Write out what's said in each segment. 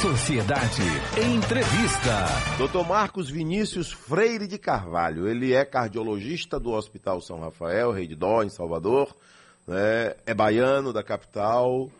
Sociedade. Entrevista. Dr. Marcos Vinícius Freire de Carvalho. Ele é cardiologista do Hospital São Rafael, Rei de Dó, em Salvador. Né? É baiano da capital.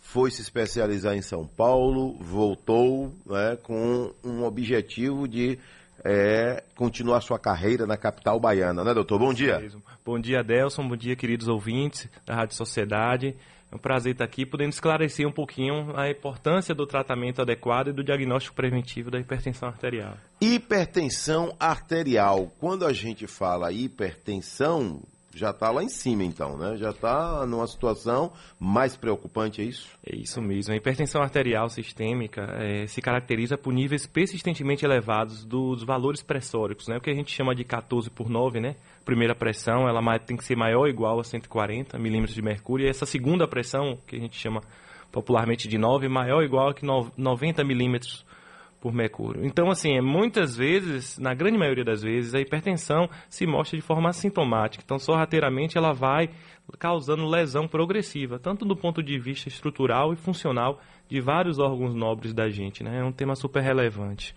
Foi se especializar em São Paulo. Voltou né, com um objetivo de é, continuar sua carreira na capital baiana, né, doutor? Bom dia. Bom dia, Delson. Bom dia, queridos ouvintes da Rádio Sociedade. É um prazer estar aqui podendo esclarecer um pouquinho a importância do tratamento adequado e do diagnóstico preventivo da hipertensão arterial. Hipertensão arterial. Quando a gente fala hipertensão, já está lá em cima, então, né? Já está numa situação mais preocupante, é isso? É isso mesmo. A hipertensão arterial sistêmica é, se caracteriza por níveis persistentemente elevados dos valores pressóricos, né? O que a gente chama de 14 por 9, né? Primeira pressão, ela tem que ser maior ou igual a 140 milímetros de mercúrio. E essa segunda pressão, que a gente chama popularmente de 9, maior ou igual a que 90 milímetros por mercúrio. Então, assim, é, muitas vezes, na grande maioria das vezes, a hipertensão se mostra de forma assintomática. Então, sorrateiramente, ela vai causando lesão progressiva, tanto do ponto de vista estrutural e funcional de vários órgãos nobres da gente. Né? É um tema super relevante.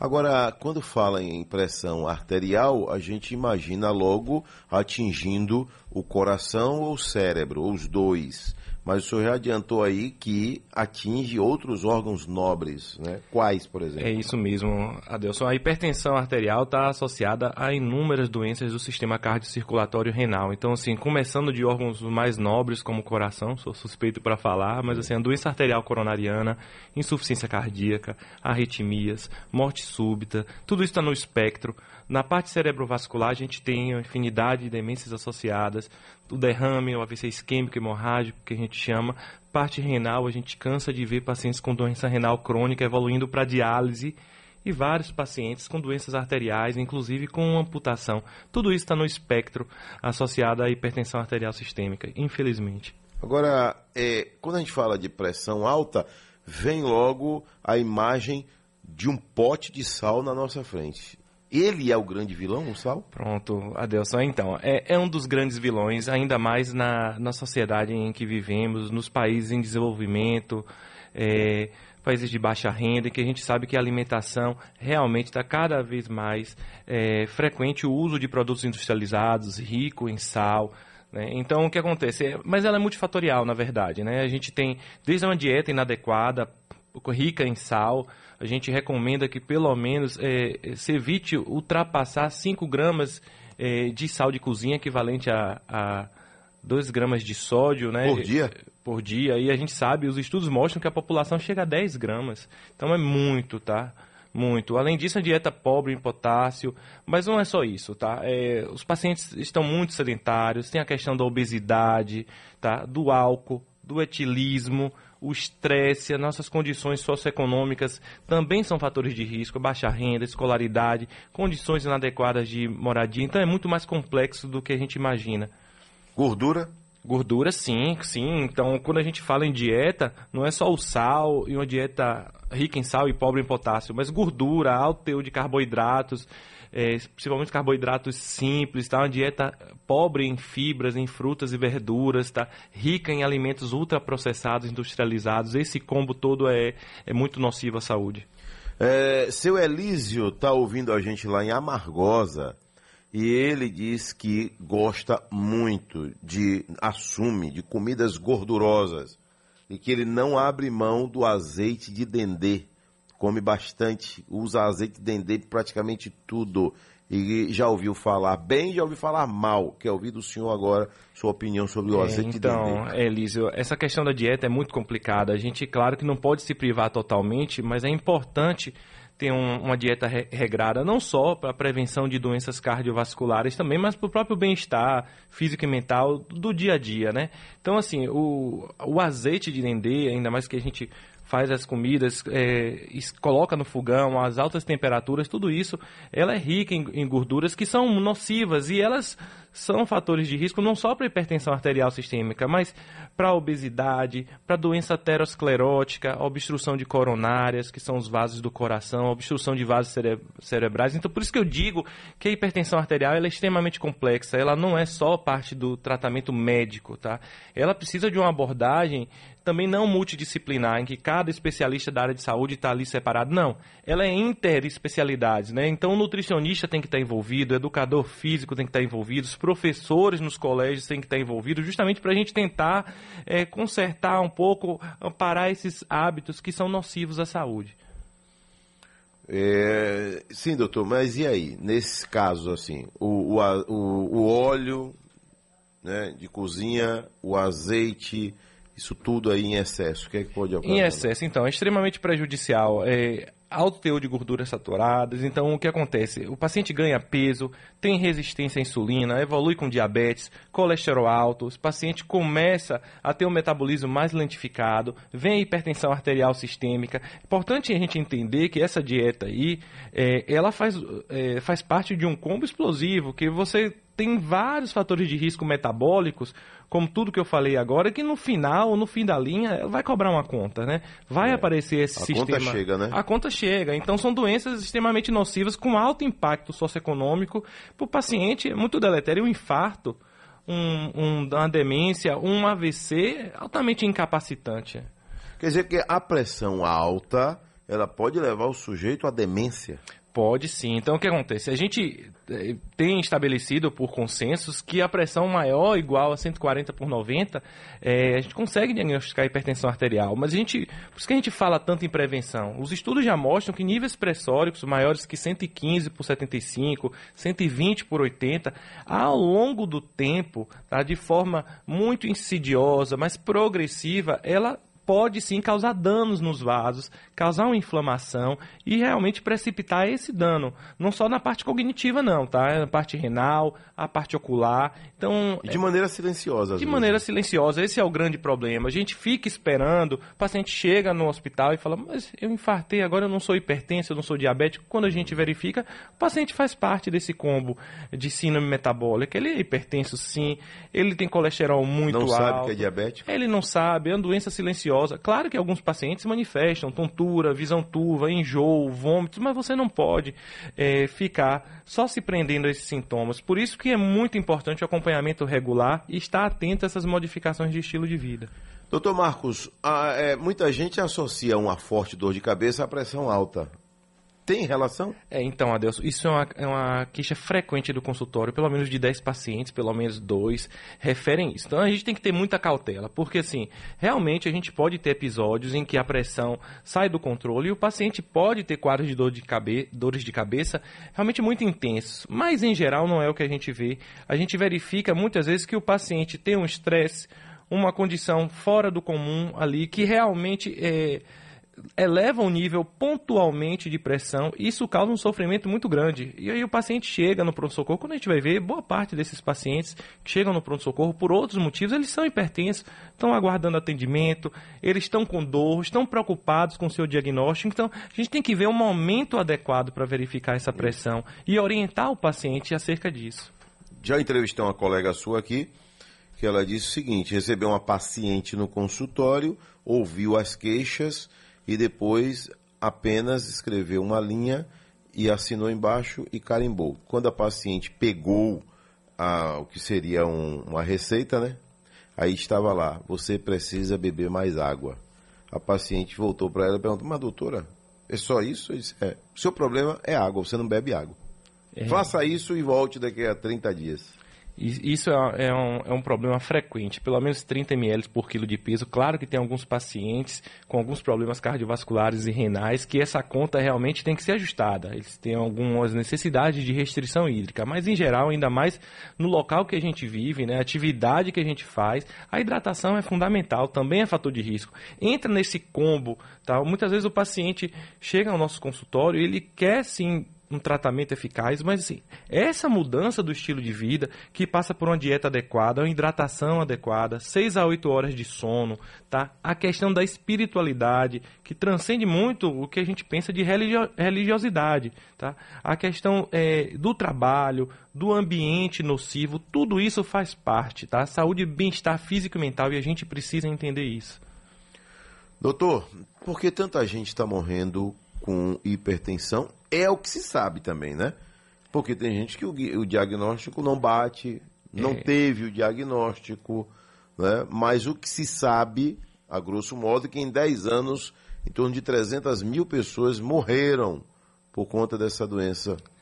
Agora, quando fala em pressão arterial, a gente imagina logo atingindo o coração ou o cérebro, ou os dois. Mas o senhor já adiantou aí que atinge outros órgãos nobres, né? Quais, por exemplo? É isso mesmo, Adelson. A hipertensão arterial está associada a inúmeras doenças do sistema cardiocirculatório renal. Então, assim, começando de órgãos mais nobres, como o coração, sou suspeito para falar, mas assim, a doença arterial coronariana, insuficiência cardíaca, arritmias, morte súbita, tudo isso está no espectro. Na parte cerebrovascular, a gente tem a infinidade de demências associadas, o derrame, o AVC isquêmico hemorrágico, que a gente chama. Parte renal, a gente cansa de ver pacientes com doença renal crônica evoluindo para diálise e vários pacientes com doenças arteriais, inclusive com amputação. Tudo isso está no espectro associado à hipertensão arterial sistêmica, infelizmente. Agora, é, quando a gente fala de pressão alta, vem logo a imagem de um pote de sal na nossa frente. Ele é o grande vilão, o Sal? Pronto, Adelson. Então, é, é um dos grandes vilões, ainda mais na, na sociedade em que vivemos, nos países em desenvolvimento, é, países de baixa renda, que a gente sabe que a alimentação realmente está cada vez mais é, frequente o uso de produtos industrializados, rico em sal, né? então, o que acontece? É, mas ela é multifatorial, na verdade. Né? A gente tem desde uma dieta inadequada, rica em sal, a gente recomenda que pelo menos é, se evite ultrapassar 5 gramas é, de sal de cozinha, equivalente a, a 2 gramas de sódio, né? Por dia? Por dia. E a gente sabe, os estudos mostram que a população chega a 10 gramas. Então é muito, tá? Muito. Além disso, a dieta pobre em potássio, mas não é só isso, tá? É, os pacientes estão muito sedentários, tem a questão da obesidade, tá? Do álcool, do etilismo, o estresse, as nossas condições socioeconômicas também são fatores de risco, baixa renda, escolaridade, condições inadequadas de moradia. Então é muito mais complexo do que a gente imagina. Gordura? Gordura, sim, sim. Então, quando a gente fala em dieta, não é só o sal e uma dieta rica em sal e pobre em potássio, mas gordura, alto teor de carboidratos, é, principalmente carboidratos simples, tá? Uma dieta pobre em fibras, em frutas e verduras, tá? Rica em alimentos ultraprocessados, industrializados. Esse combo todo é, é muito nocivo à saúde. É, seu Elísio está ouvindo a gente lá em Amargosa e ele diz que gosta muito de, assume, de comidas gordurosas e que ele não abre mão do azeite de dendê. Come bastante, usa azeite de dendê praticamente tudo. E já ouviu falar bem, já ouviu falar mal. Quer ouvir do senhor agora sua opinião sobre o é, azeite então, de dendê? Então, Elísio, essa questão da dieta é muito complicada. A gente, claro que não pode se privar totalmente, mas é importante ter um, uma dieta re regrada, não só para a prevenção de doenças cardiovasculares também, mas para o próprio bem-estar físico e mental do dia a dia, né? Então, assim, o, o azeite de dendê, ainda mais que a gente faz as comidas, é, coloca no fogão, as altas temperaturas, tudo isso, ela é rica em, em gorduras que são nocivas e elas são fatores de risco não só para hipertensão arterial sistêmica, mas para obesidade, para doença aterosclerótica, obstrução de coronárias, que são os vasos do coração, obstrução de vasos cere cerebrais. Então, por isso que eu digo que a hipertensão arterial é extremamente complexa. Ela não é só parte do tratamento médico, tá? Ela precisa de uma abordagem também não multidisciplinar, em que cada especialista da área de saúde está ali separado. Não. Ela é interespecialidades, né? Então o nutricionista tem que estar envolvido, o educador físico tem que estar envolvido, os professores nos colégios têm que estar envolvidos, justamente para a gente tentar é, consertar um pouco, amparar esses hábitos que são nocivos à saúde. É, sim, doutor, mas e aí? Nesse caso, assim, o, o, o óleo né, de cozinha, o azeite, isso tudo aí em excesso, o que é que pode ocorrer? Em excesso, então, é extremamente prejudicial. É, alto teor de gorduras saturadas. Então, o que acontece? O paciente ganha peso, tem resistência à insulina, evolui com diabetes, colesterol alto, o paciente começa a ter um metabolismo mais lentificado, vem a hipertensão arterial sistêmica. Importante a gente entender que essa dieta aí, é, ela faz, é, faz parte de um combo explosivo, que você tem vários fatores de risco metabólicos, como tudo que eu falei agora, que no final, no fim da linha, vai cobrar uma conta, né? Vai é. aparecer esse a sistema. A conta chega, né? A conta chega. Então são doenças extremamente nocivas com alto impacto socioeconômico para o paciente, é muito deletério, um infarto, um, um, uma demência, um AVC altamente incapacitante. Quer dizer que a pressão alta, ela pode levar o sujeito à demência? Pode sim. Então o que acontece? A gente eh, tem estabelecido por consensos que a pressão maior ou igual a 140 por 90, é, a gente consegue diagnosticar hipertensão arterial. Mas a gente, por isso que a gente fala tanto em prevenção. Os estudos já mostram que níveis pressóricos maiores que 115 por 75, 120 por 80, ao longo do tempo, tá, de forma muito insidiosa, mas progressiva, ela pode sim causar danos nos vasos, causar uma inflamação e realmente precipitar esse dano. Não só na parte cognitiva, não, tá? Na parte renal, a parte ocular. Então, e de maneira silenciosa. De vezes. maneira silenciosa. Esse é o grande problema. A gente fica esperando, o paciente chega no hospital e fala, mas eu infartei, agora eu não sou hipertenso, eu não sou diabético. Quando a gente verifica, o paciente faz parte desse combo de síndrome metabólica. Ele é hipertenso, sim. Ele tem colesterol muito não alto. Não sabe que é diabético? Ele não sabe. É uma doença silenciosa Claro que alguns pacientes manifestam tontura, visão turva, enjoo, vômitos, mas você não pode é, ficar só se prendendo a esses sintomas. Por isso que é muito importante o acompanhamento regular e estar atento a essas modificações de estilo de vida. Doutor Marcos, a, é, muita gente associa uma forte dor de cabeça à pressão alta. Tem relação? É, então, Adelson, isso é uma, é uma queixa frequente do consultório. Pelo menos de 10 pacientes, pelo menos dois referem isso. Então, a gente tem que ter muita cautela, porque, assim, realmente a gente pode ter episódios em que a pressão sai do controle e o paciente pode ter quadros de dor de cabe dores de cabeça realmente muito intensos. Mas, em geral, não é o que a gente vê. A gente verifica muitas vezes que o paciente tem um estresse, uma condição fora do comum ali, que realmente é eleva o nível pontualmente de pressão, isso causa um sofrimento muito grande. E aí o paciente chega no pronto-socorro, quando a gente vai ver, boa parte desses pacientes que chegam no pronto-socorro por outros motivos, eles são hipertensos, estão aguardando atendimento, eles estão com dor, estão preocupados com o seu diagnóstico. Então, a gente tem que ver um momento adequado para verificar essa pressão e orientar o paciente acerca disso. Já entrevistei uma colega sua aqui, que ela disse o seguinte: recebeu uma paciente no consultório, ouviu as queixas e depois apenas escreveu uma linha e assinou embaixo e carimbou. Quando a paciente pegou a, o que seria um, uma receita, né? Aí estava lá, você precisa beber mais água. A paciente voltou para ela e perguntou, mas doutora, é só isso? Disse, é, o seu problema é água, você não bebe água. É. Faça isso e volte daqui a 30 dias. Isso é, é, um, é um problema frequente, pelo menos 30 ml por quilo de peso. Claro que tem alguns pacientes com alguns problemas cardiovasculares e renais que essa conta realmente tem que ser ajustada. Eles têm algumas necessidades de restrição hídrica, mas em geral, ainda mais no local que a gente vive, né, a atividade que a gente faz, a hidratação é fundamental, também é fator de risco. Entra nesse combo, tá? Muitas vezes o paciente chega ao nosso consultório e ele quer sim um tratamento eficaz, mas assim, essa mudança do estilo de vida, que passa por uma dieta adequada, uma hidratação adequada, 6 a 8 horas de sono, tá? A questão da espiritualidade, que transcende muito o que a gente pensa de religio religiosidade, tá? A questão é, do trabalho, do ambiente nocivo, tudo isso faz parte, tá? Saúde e bem-estar físico e mental e a gente precisa entender isso. Doutor, por que tanta gente está morrendo com hipertensão é o que se sabe também, né? Porque tem gente que o, o diagnóstico não bate, não é. teve o diagnóstico, né? Mas o que se sabe a grosso modo, que em 10 anos, em torno de 300 mil pessoas morreram por conta dessa doença é,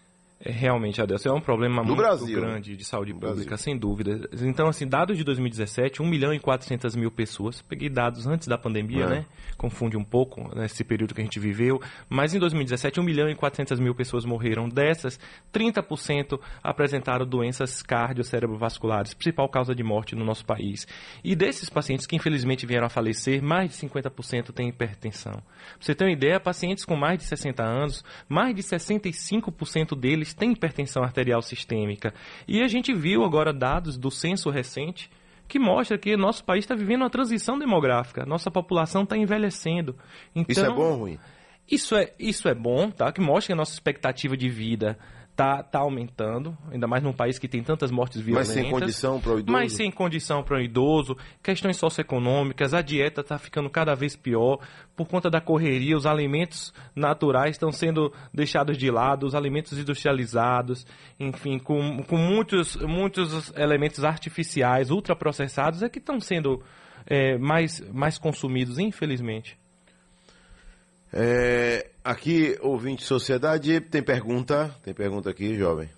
realmente, Adelson, é um problema no muito Brasil, grande de saúde pública, Brasil. sem dúvida. Então, assim, dados de 2017, 1 milhão e 400 mil pessoas. Peguei dados antes da pandemia, É. né? Confunde um pouco nesse período que a gente viveu. Mas em 2017, 1 milhão e 400 mil pessoas morreram. Dessas, 30% apresentaram doenças cardiocérebrovasculares, principal causa de morte no nosso país. E desses pacientes que infelizmente vieram a falecer, mais de 50% têm hipertensão. Pra você ter uma ideia, pacientes com mais de 60 anos, mais de 65% deles têm hipertensão arterial sistêmica. E a gente viu agora dados do censo recente que mostra que nosso país está vivendo uma transição demográfica. Nossa população está envelhecendo. Então, Isso é bom ou ruim? Isso é, isso é bom, tá? Que mostra que a nossa expectativa de vida tá, tá aumentando, ainda mais num país que tem tantas mortes Mas violentas. sem condição para o idoso? Mas sem condição para o idoso, questões socioeconômicas, a dieta está ficando cada vez pior por conta da correria, os alimentos naturais estão sendo deixados de lado, os alimentos industrializados, enfim, com, com muitos, muitos elementos artificiais, ultraprocessados, é que estão sendo é, mais, mais consumidos, infelizmente. É, aqui, ouvinte Sociedade, tem pergunta? Tem pergunta aqui, jovem.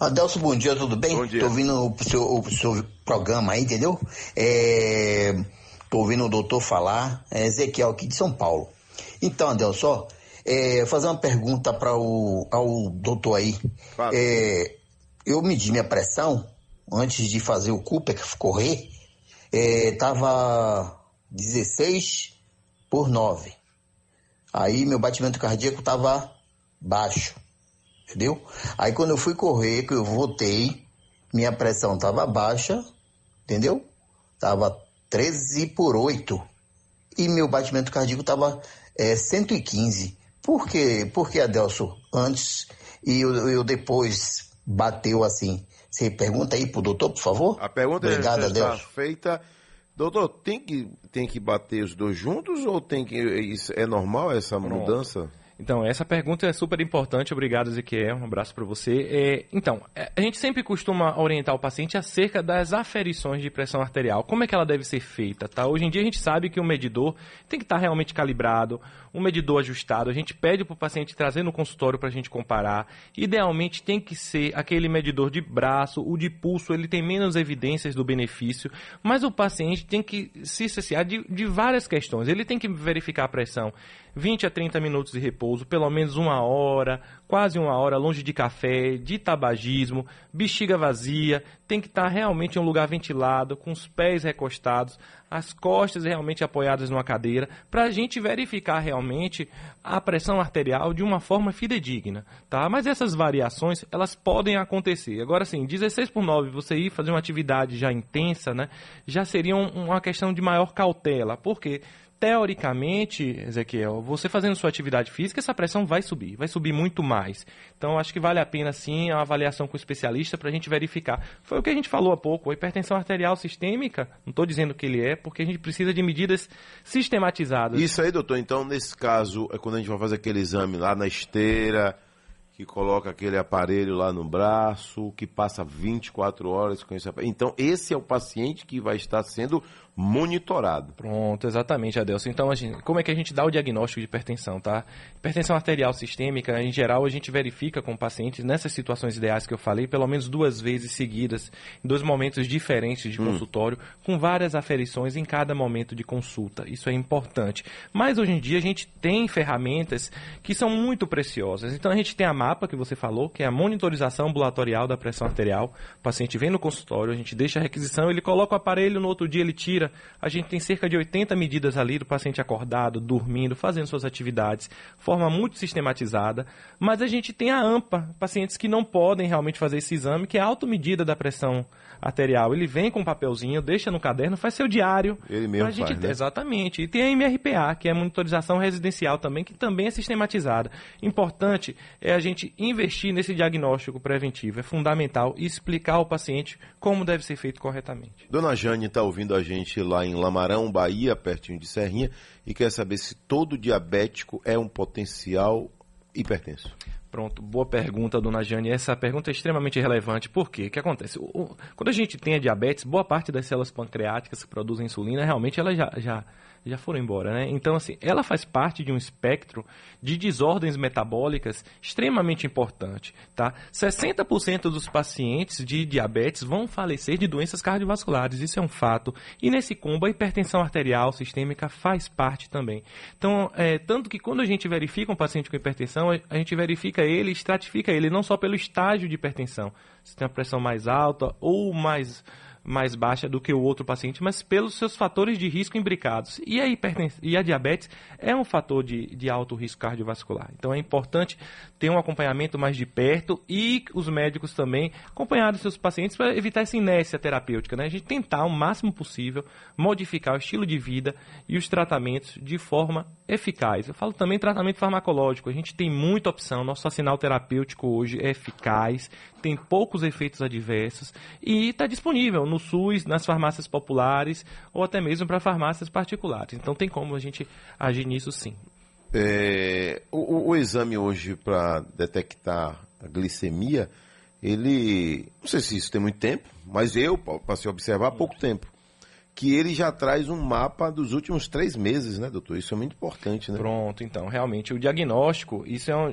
Adelso, bom dia, tudo bem? Bom dia. Tô ouvindo o seu, o seu programa aí, entendeu? É, tô ouvindo o doutor falar, é Ezequiel aqui de São Paulo. Então, Adelso, ó, é, fazer uma pergunta para o ao doutor aí. É, eu medi minha pressão antes de fazer o Cooper correr, é, tava 16 por 9. Aí meu batimento cardíaco tava baixo, entendeu? Aí quando eu fui correr, que eu voltei, minha pressão tava baixa, entendeu? Tava 13 por 8. E meu batimento cardíaco tava é, 115. Por quê? Por que, Adelso, antes e eu, eu depois bateu assim? Você pergunta aí pro doutor, por favor? A pergunta Obrigado, já está feita. Doutor, tem que, tem que bater os dois juntos ou tem que. Isso, é normal essa mudança? Então, essa pergunta é super importante. Obrigado, Ezequiel. Um abraço para você. É, então, é, a gente sempre costuma orientar o paciente acerca das aferições de pressão arterial. Como é que ela deve ser feita, tá? Hoje em dia a gente sabe que o medidor tem que estar realmente calibrado, um medidor ajustado. A gente pede para o paciente trazer no consultório para a gente comparar. Idealmente tem que ser aquele medidor de braço, o de pulso, ele tem menos evidências do benefício, mas o paciente tem que se cessear de, de várias questões. Ele tem que verificar a pressão 20 a 30 minutos de repouso, pelo menos uma hora, quase uma hora longe de café, de tabagismo, bexiga vazia, tem que estar realmente em um lugar ventilado, com os pés recostados, as costas realmente apoiadas numa cadeira, para a gente verificar realmente a pressão arterial de uma forma fidedigna, tá? Mas essas variações, elas podem acontecer. Agora, sim, 16 por 9, você ir fazer uma atividade já intensa, né? Já seria um- uma questão de maior cautela. Por quê? Teoricamente, Ezequiel, você fazendo sua atividade física, essa pressão vai subir, vai subir muito mais. Então, acho que vale a pena, sim, a avaliação com o especialista para a gente verificar. Foi o que a gente falou há pouco, a hipertensão arterial sistêmica, não estou dizendo que ele é, porque a gente precisa de medidas sistematizadas. Isso aí, doutor. Então, nesse caso, é quando a gente vai fazer aquele exame lá na esteira, que coloca aquele aparelho lá no braço, que passa 24 horas com esse aparelho. Então, esse é o paciente que vai estar sendo monitorado. Pronto, exatamente, Adelson. Então, gente- como é que a gente dá o diagnóstico de hipertensão, tá? Hipertensão arterial sistêmica, em geral, a gente verifica com pacientes nessas situações ideais que eu falei, pelo menos duas vezes seguidas, em dois momentos diferentes de consultório, com várias aferições em cada momento de consulta. Isso é importante. Mas hoje em dia a gente tem ferramentas que são muito preciosas. Então a gente tem a MAPA que você falou, que é a monitorização ambulatorial da pressão arterial. O paciente vem no consultório, a gente deixa a requisição, ele coloca o aparelho, no outro dia ele tira. A gente tem cerca de 80 medidas ali do paciente acordado, dormindo, fazendo suas atividades, forma muito sistematizada. Mas a gente tem a AMPA, pacientes que não podem realmente fazer esse exame, que é a automedida da pressão arterial. Ele vem com um papelzinho, deixa no caderno, faz seu diário. Ele mesmo pra gente faz, né? Exatamente. E tem a MRPA, que é a monitorização residencial também, que também é sistematizada. Importante é a gente investir nesse diagnóstico preventivo. É fundamental explicar ao paciente como deve ser feito corretamente. Dona Jane está ouvindo a gente lá em Lamarão, Bahia, pertinho de Serrinha, e quer saber se todo diabético é um potencial hipertenso. Pronto, boa pergunta, dona Jane. Essa pergunta é extremamente relevante. Por quê? O que acontece? Quando a gente tem a diabetes, boa parte das células pancreáticas que produzem insulina, realmente ela já, já já foram embora, né? Então, assim, ela faz parte de um espectro de desordens metabólicas extremamente importante, tá? 60% dos pacientes de diabetes vão falecer de doenças cardiovasculares, isso é um fato. E nesse combo, a hipertensão arterial sistêmica faz parte também. Então, é, tanto que quando a gente verifica um paciente com hipertensão, a gente verifica ele, estratifica ele, não só pelo estágio de hipertensão, se tem uma pressão mais alta ou mais mais baixa do que o outro paciente, mas pelos seus fatores de risco imbricados. E a, e a diabetes é um fator de, de alto risco cardiovascular. Então é importante ter um acompanhamento mais de perto e os médicos também acompanhar os seus pacientes para evitar essa inércia terapêutica. Né? A gente tentar o máximo possível modificar o estilo de vida e os tratamentos de forma eficaz. Eu falo também tratamento farmacológico. A gente tem muita opção. Nosso assinal terapêutico hoje é eficaz, tem poucos efeitos adversos e está disponível no SUS, nas farmácias populares ou até mesmo para farmácias particulares. Então tem como a gente agir nisso sim. É, o, o, exame hoje para detectar a glicemia, ele. Não sei se isso tem muito tempo, mas eu passei a observar há pouco tempo que ele já traz um mapa dos últimos três meses, né, doutor? Isso é muito importante, né? Pronto, então, realmente, o diagnóstico, isso é um,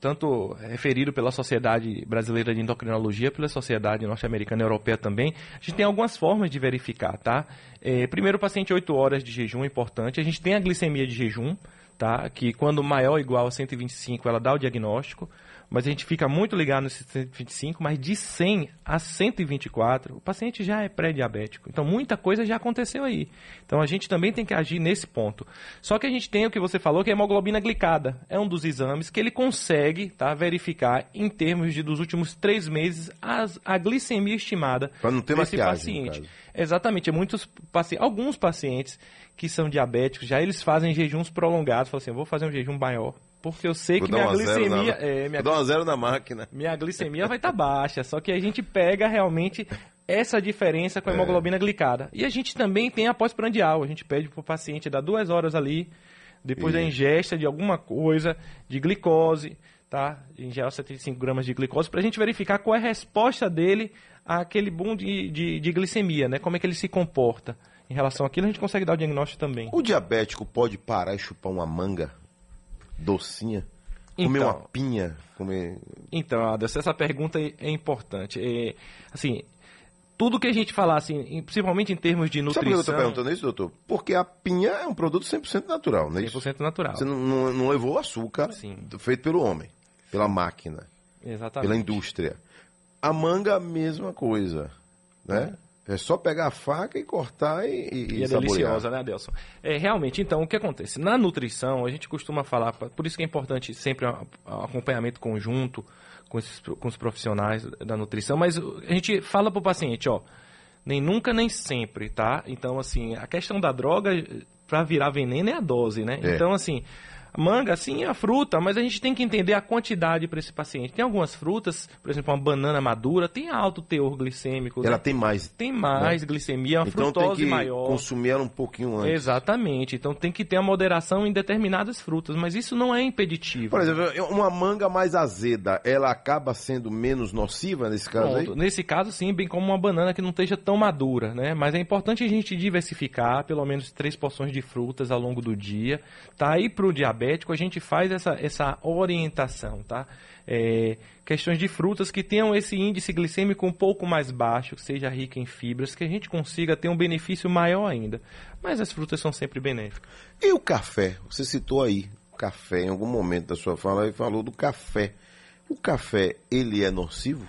tanto referido pela Sociedade Brasileira de Endocrinologia, pela Sociedade Norte-Americana e Europeia também, a gente tem algumas formas de verificar, tá? É, primeiro, o paciente 8 horas de jejum é importante, a gente tem a glicemia de jejum, tá? Que quando maior ou igual a 125, ela dá o diagnóstico mas a gente fica muito ligado no 125, mas de 100 a 124, o paciente já é pré-diabético. Então, muita coisa já aconteceu aí. Então, a gente também tem que agir nesse ponto. Só que a gente tem o que você falou, que é a hemoglobina glicada. É um dos exames que ele consegue tá, verificar, em termos de dos últimos três meses, as, a glicemia estimada Para não ter desse paciente. Exatamente. Muitos pacientes, alguns pacientes que são diabéticos, já eles fazem jejuns prolongados. Falam assim, eu vou fazer um jejum maior porque eu sei Vou que minha glicemia. É, minha, Vou dar um zero na máquina. Minha glicemia vai estar tá baixa. Só que a gente pega realmente essa diferença com a é. hemoglobina glicada. E a gente também tem a pós-prandial. A gente pede para o paciente dar duas horas ali, depois da ingesta de alguma coisa, de glicose, tá? Ingerir 75 gramas de glicose, para a gente verificar qual é a resposta dele àquele boom de, de, de glicemia, né? Como é que ele se comporta. Em relação àquilo, a gente consegue dar o diagnóstico também. O diabético pode parar e chupar uma manga? docinha? Comer então, uma pinha? Comer... Então, Adelson, essa pergunta é importante. É, assim, tudo que a gente falar, assim, principalmente em termos de nutrição... Sabe por que eu estou perguntando isso, doutor? Porque a pinha é um produto 100% natural, não é 100% isso? 100% natural. Você não, não, não levou açúcar Sim. feito pelo homem, pela máquina, Exatamente. pela indústria. A manga, a mesma coisa, né? É. É só pegar a faca e cortar e, e, e é deliciosa, né, Adelson? É, realmente, então, o que acontece? Na nutrição, a gente costuma falar, por isso que é importante sempre um acompanhamento conjunto com, esses, com os profissionais da nutrição, mas a gente fala para o paciente, ó, nem nunca nem sempre, tá? Então, assim, a questão da droga, para virar veneno é a dose, né? É. Então, assim, Manga, sim, é a fruta, mas a gente tem que entender a quantidade para esse paciente. Tem algumas frutas, por exemplo, uma banana madura, tem alto teor glicêmico. Ela né? tem mais. Tem mais né? glicemia, uma então frutose tem que maior. consumir ela um pouquinho antes. Exatamente. Então tem que ter a moderação em determinadas frutas, mas isso não é impeditivo. Por exemplo, uma manga mais azeda, ela acaba sendo menos nociva nesse caso Pronto. aí? Nesse caso, sim, bem como uma banana que não esteja tão madura, né? Mas é importante a gente diversificar pelo menos três porções de frutas ao longo do dia, tá? E para o diabetes diabético, a gente faz essa, essa orientação, tá? É, questões de frutas que tenham esse índice glicêmico um pouco mais baixo, que seja rica em fibras, que a gente consiga ter um benefício maior ainda. Mas as frutas são sempre benéficas. E o café? Você citou aí o café em algum momento da sua fala e falou do café. O café, ele é nocivo?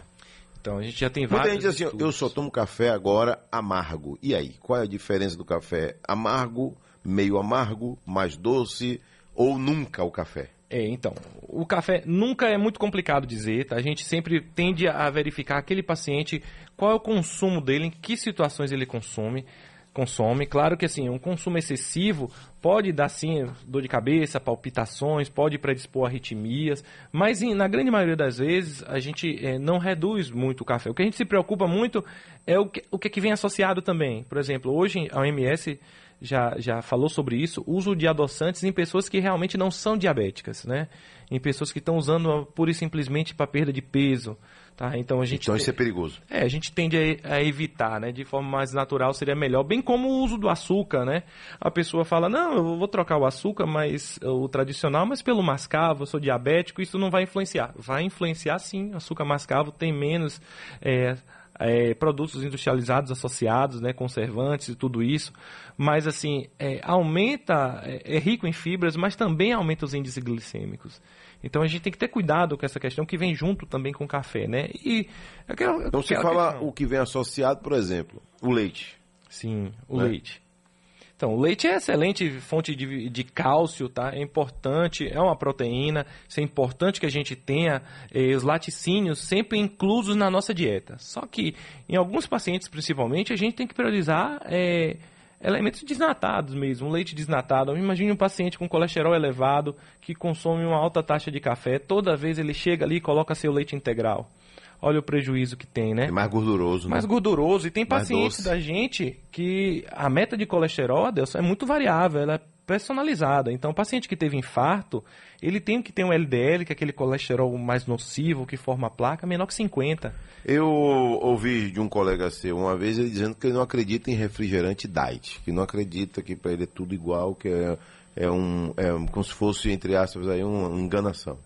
Então, a gente já tem vários. Muita gente assim, eu só tomo café agora amargo. E aí, qual é a diferença do café amargo, meio amargo, mais doce, ou nunca o café? É, então, o café nunca é muito complicado dizer, tá? A gente sempre tende a verificar aquele paciente, qual é o consumo dele, em que situações ele consome, consome. Claro que assim, um consumo excessivo pode dar sim dor de cabeça, palpitações, pode predispor arritmias, mas na grande maioria das vezes a gente é, não reduz muito o café. O que a gente se preocupa muito é o que, o que, é que vem associado também. Por exemplo, hoje a OMS já, já falou sobre isso, uso de adoçantes em pessoas que realmente não são diabéticas, né? Em pessoas que estão usando pura e simplesmente para perda de peso. Tá? Então, a gente então isso é perigoso. É, a gente tende a, a, evitar, né? De forma mais natural seria melhor. Bem como o uso do açúcar, né? A pessoa fala, não, eu vou trocar o açúcar, mas o tradicional, mas pelo mascavo, eu sou diabético, isso não vai influenciar. Vai influenciar sim, o açúcar mascavo tem menos... É, é, produtos industrializados associados, né, conservantes e tudo isso, mas assim é, aumenta, é, é, rico em fibras, mas também aumenta os índices glicêmicos. Então a gente tem que ter cuidado com essa questão que vem junto também com o café, né? E aquela, então se fala questão. o que vem associado, por exemplo, o leite. Sim, o né? leite. Então, o leite é excelente fonte de, de, cálcio, tá? É importante, é uma proteína. Isso é importante que a gente tenha eh, os laticínios sempre inclusos na nossa dieta. Só que, em alguns pacientes, principalmente, a gente tem que priorizar eh, elementos desnatados mesmo, leite desnatado. Imagine um paciente com colesterol elevado que consome uma alta taxa de café. Toda vez ele chega ali e coloca seu leite integral. Olha o prejuízo que tem, né? É mais gorduroso, Mais né? gorduroso. E tem pacientes da gente que a meta de colesterol, Deus, é muito variável. Ela é personalizada. Então, o paciente que teve infarto, ele tem que ter um LDL, que é aquele colesterol mais nocivo, que forma placa, menor que 50. Eu ouvi de um colega seu uma vez ele dizendo que ele não acredita em refrigerante diet, que não acredita que para ele é tudo igual, que é, é, um, é como se fosse, entre aspas, aí, uma enganação.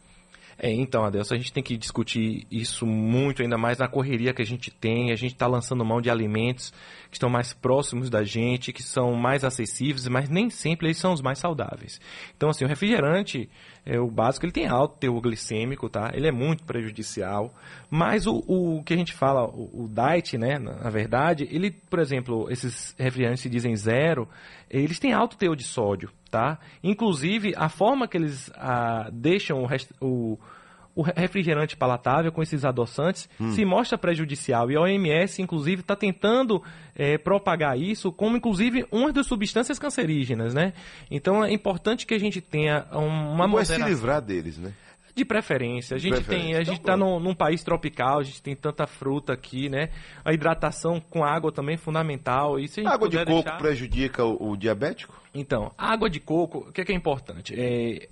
É, então, Adelson, a gente tem que discutir isso muito, ainda mais na correria que a gente tem. A gente está lançando mão de alimentos que estão mais próximos da gente, que são mais acessíveis, mas nem sempre eles são os mais saudáveis. Então, assim, o refrigerante, é, o básico, ele tem alto teor glicêmico, tá? Ele é muito prejudicial. Mas o, o que a gente fala, o, o diet, né, na, na verdade, ele, por exemplo, esses refrigerantes se dizem zero, eles têm alto teor de sódio, tá? Inclusive, a forma que eles ah, deixam o, o, o, refrigerante palatável com esses adoçantes hum. se mostra prejudicial. E a OMS, inclusive, está tentando é, propagar isso como, inclusive, uma das substâncias cancerígenas, né? Então, é importante que a gente tenha uma moderação. se livrar deles, né? De preferência. A gente preferência. tem, a gente está num, num, país tropical, a gente tem tanta fruta aqui, né? A hidratação com água também é fundamental. E se a, água de coco deixar... prejudica o, o, diabético? Então, a água de coco, o que é, que é importante? É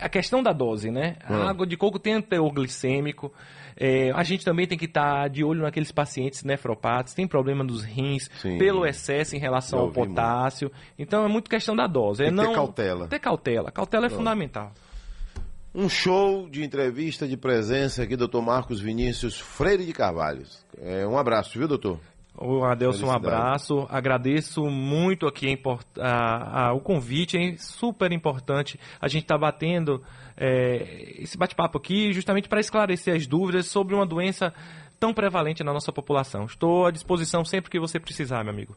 a questão da dose, né? A hum. água de coco tem um teor glicêmico. É, a gente também tem que estar tá de olho naqueles pacientes nefropatas, tem problema dos rins, Sim. pelo excesso em relação ao potássio. Muito. Então é muito questão da dose. Tem é não ter cautela. Ter cautela. Cautela é fundamental. Um show de entrevista de presença aqui, doutor Marcos Vinícius Freire de Carvalho. É, um abraço, viu, doutor? O Adelson, um abraço. Agradeço muito aqui a, a, o convite, é super importante. A gente está batendo é, esse bate-papo aqui justamente para esclarecer as dúvidas sobre uma doença tão prevalente na nossa população. Estou à disposição sempre que você precisar, meu amigo.